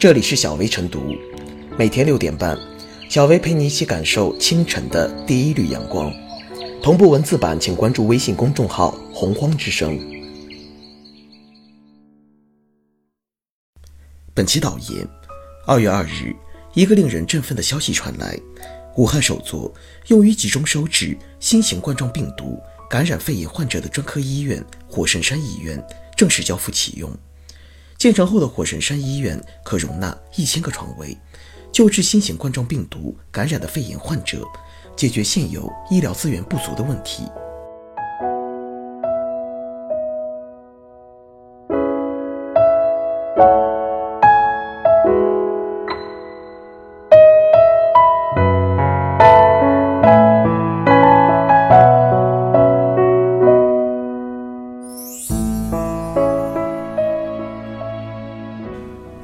这里是小薇晨读，每天六点半，小薇陪你一起感受清晨的第一缕阳光。同步文字版，请关注微信公众号“洪荒之声”。本期导言：二月二日，一个令人振奋的消息传来，武汉首座用于集中收治新型冠状病毒感染肺炎患者的专科医院——火神山医院正式交付启用。建成后的火神山医院可容纳一千个床位，救治新型冠状病毒感染的肺炎患者，解决现有医疗资源不足的问题。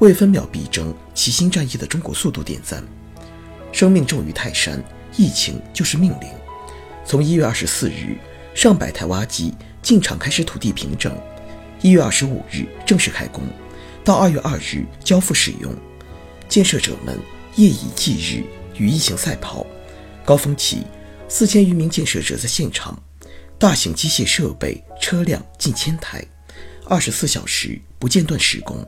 为分秒必争、齐心战役的中国速度点赞。生命重于泰山，疫情就是命令。从一月二十四日，上百台挖机进场开始土地平整；一月二十五日正式开工，到二月二日交付使用。建设者们夜以继日与疫情赛跑。高峰期，四千余名建设者在现场，大型机械设备、车辆近千台，二十四小时不间断施工。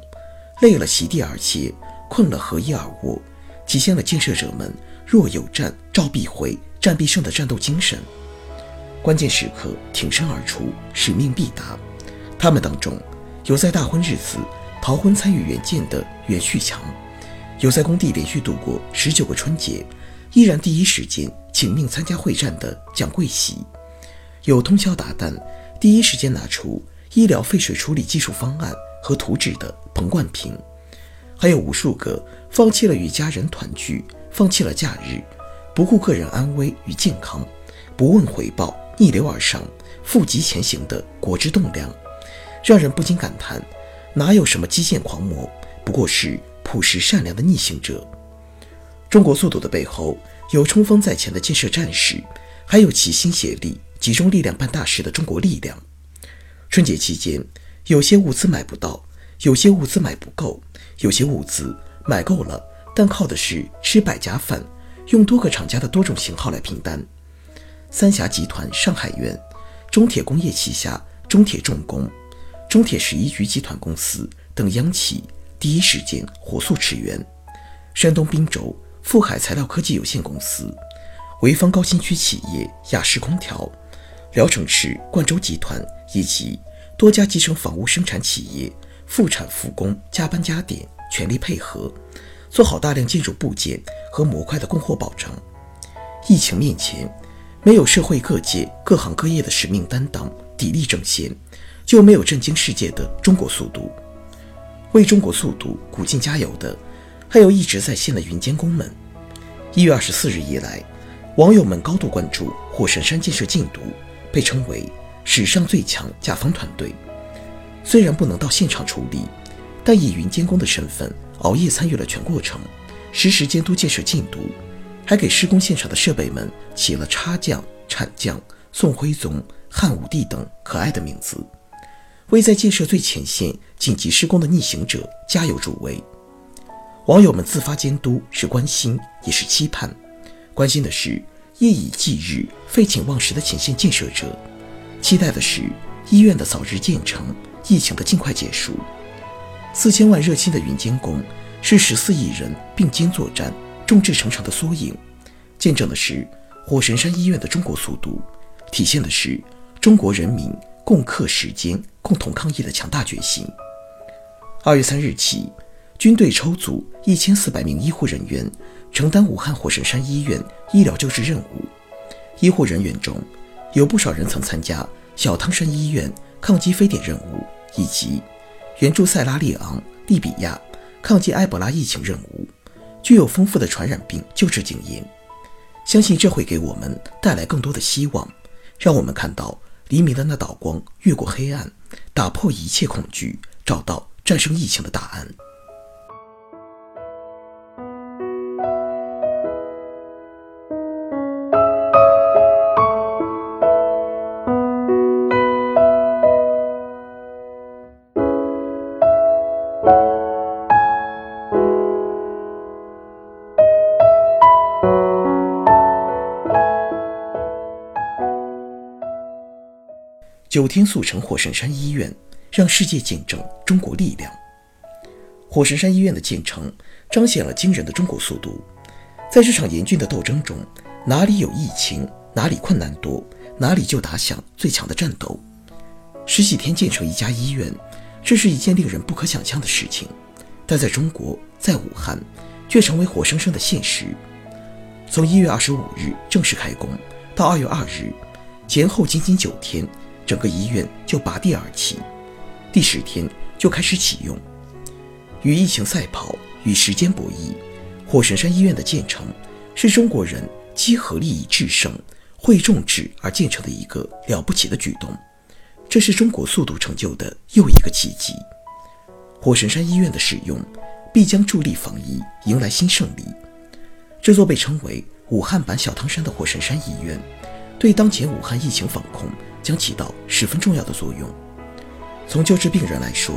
累了席地而歇，困了合衣而卧，体现了建设者们若有战召必回、战必胜的战斗精神。关键时刻挺身而出，使命必达。他们当中，有在大婚日子逃婚参与援建的袁旭强，有在工地连续度过十九个春节，依然第一时间请命参加会战的蒋桂喜，有通宵达旦，第一时间拿出医疗废水处理技术方案。和图纸的彭冠平，还有无数个放弃了与家人团聚、放弃了假日、不顾个人安危与健康、不问回报、逆流而上、负极前行的国之栋梁，让人不禁感叹：哪有什么基建狂魔，不过是朴实善良的逆行者。中国速度的背后，有冲锋在前的建设战士，还有齐心协力、集中力量办大事的中国力量。春节期间。有些物资买不到，有些物资买不够，有些物资买够了，但靠的是吃百家饭，用多个厂家的多种型号来拼单。三峡集团上海院、中铁工业旗下中铁重工、中铁十一局集团公司等央企第一时间火速驰援。山东滨州富海材料科技有限公司、潍坊高新区企业雅士空调、聊城市冠州集团以及。多家集成房屋生产企业复产复工，加班加点，全力配合，做好大量建筑部件和模块的供货保障。疫情面前，没有社会各界各行各业的使命担当、砥砺争先，就没有震惊世界的中国速度。为中国速度鼓劲加油的，还有一直在线的云监工们。一月二十四日以来，网友们高度关注火神山建设进度，被称为。史上最强甲方团队，虽然不能到现场处理，但以云监工的身份熬夜参与了全过程，实时监督建设进度，还给施工现场的设备们起了插匠、铲匠、宋徽宗、汉武帝等可爱的名字，为在建设最前线紧急施工的逆行者加油助威。网友们自发监督是关心，也是期盼，关心的是夜以继日、废寝忘食的前线建设者。期待的是医院的早日建成，疫情的尽快结束。四千万热心的云监工是十四亿人并肩作战、众志成城的缩影，见证的是火神山医院的中国速度，体现的是中国人民共克时艰、共同抗疫的强大决心。二月三日起，军队抽组一千四百名医护人员，承担武汉火神山医院医疗救治任务。医护人员中，有不少人曾参加小汤山医院抗击非典任务，以及援助塞拉利昂、利比亚抗击埃博拉疫情任务，具有丰富的传染病救治经验。相信这会给我们带来更多的希望，让我们看到黎明的那道光越过黑暗，打破一切恐惧，找到战胜疫情的答案。九天速成火神山医院，让世界见证中国力量。火神山医院的建成，彰显了惊人的中国速度。在这场严峻的斗争中，哪里有疫情，哪里困难多，哪里就打响最强的战斗。十几天建成一家医院，这是一件令人不可想象的事情，但在中国，在武汉，却成为活生生的现实。从一月二十五日正式开工到二月二日，前后仅仅九天，整个医院就拔地而起，第十天就开始启用。与疫情赛跑，与时间博弈，火神山医院的建成，是中国人集合利益制胜、会众志而建成的一个了不起的举动。这是中国速度成就的又一个奇迹。火神山医院的使用，必将助力防疫迎来新胜利。这座被称为武汉版小汤山的火神山医院，对当前武汉疫情防控将起到十分重要的作用。从救治病人来说，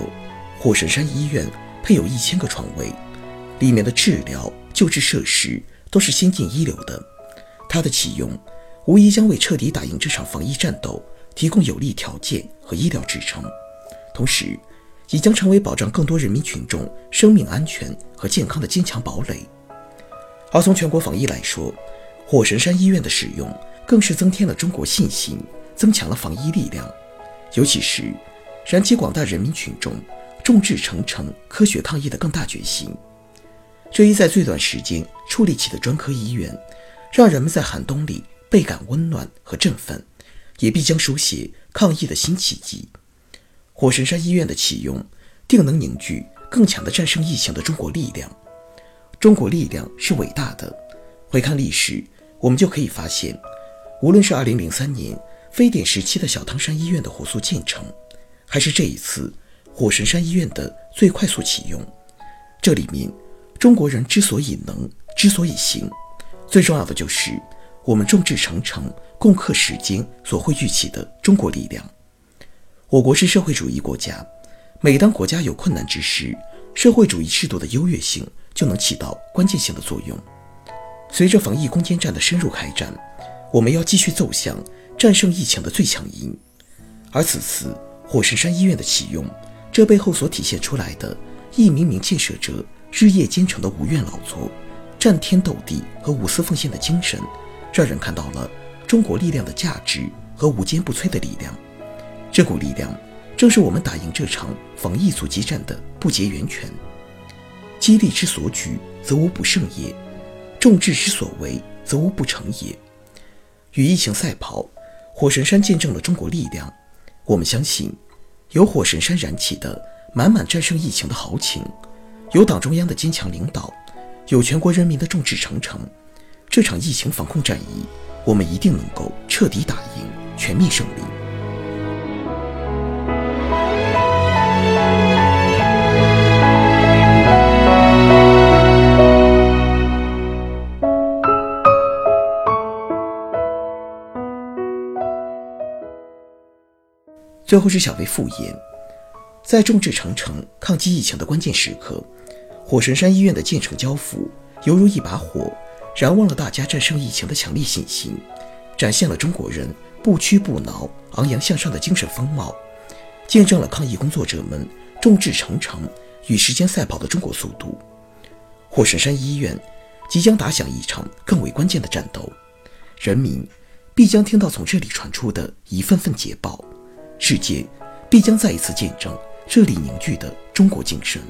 火神山医院。配有一千个床位，里面的治疗、救治设施都是先进一流的。它的启用，无疑将为彻底打赢这场防疫战斗提供有利条件和医疗支撑，同时，也将成为保障更多人民群众生命安全和健康的坚强堡垒。而从全国防疫来说，火神山医院的使用更是增添了中国信心，增强了防疫力量，尤其是燃起广大人民群众。众志成城、科学抗疫的更大决心。这一在最短时间矗立起的专科医院，让人们在寒冬里倍感温暖和振奋，也必将书写抗疫的新奇迹。火神山医院的启用，定能凝聚更强的战胜疫情的中国力量。中国力量是伟大的。回看历史，我们就可以发现，无论是2003年非典时期的小汤山医院的火速建成，还是这一次。火神山医院的最快速启用，这里面中国人之所以能，之所以行，最重要的就是我们众志成城、共克时艰所汇聚起的中国力量。我国是社会主义国家，每当国家有困难之时，社会主义制度的优越性就能起到关键性的作用。随着防疫攻坚战的深入开展，我们要继续奏响战胜疫情的最强音。而此次火神山医院的启用。这背后所体现出来的一名名建设者日夜兼程的无怨劳作、战天斗地和无私奉献的精神，让人看到了中国力量的价值和无坚不摧的力量。这股力量正是我们打赢这场防疫阻击战的不竭源泉。激励之所举，则无不胜也；众志之所为，则无不成也。与疫情赛跑，火神山见证了中国力量。我们相信。有火神山燃起的满满战胜疫情的豪情，有党中央的坚强领导，有全国人民的众志成城，这场疫情防控战役，我们一定能够彻底打赢，全面胜利。最后是小薇复言，在众志成城抗击疫情的关键时刻，火神山医院的建成交付，犹如一把火，燃旺了大家战胜疫情的强烈信心，展现了中国人不屈不挠、昂扬向上的精神风貌，见证了抗疫工作者们众志成城、与时间赛跑的中国速度。火神山医院即将打响一场更为关键的战斗，人民必将听到从这里传出的一份份捷报。世界必将再一次见证这里凝聚的中国精神。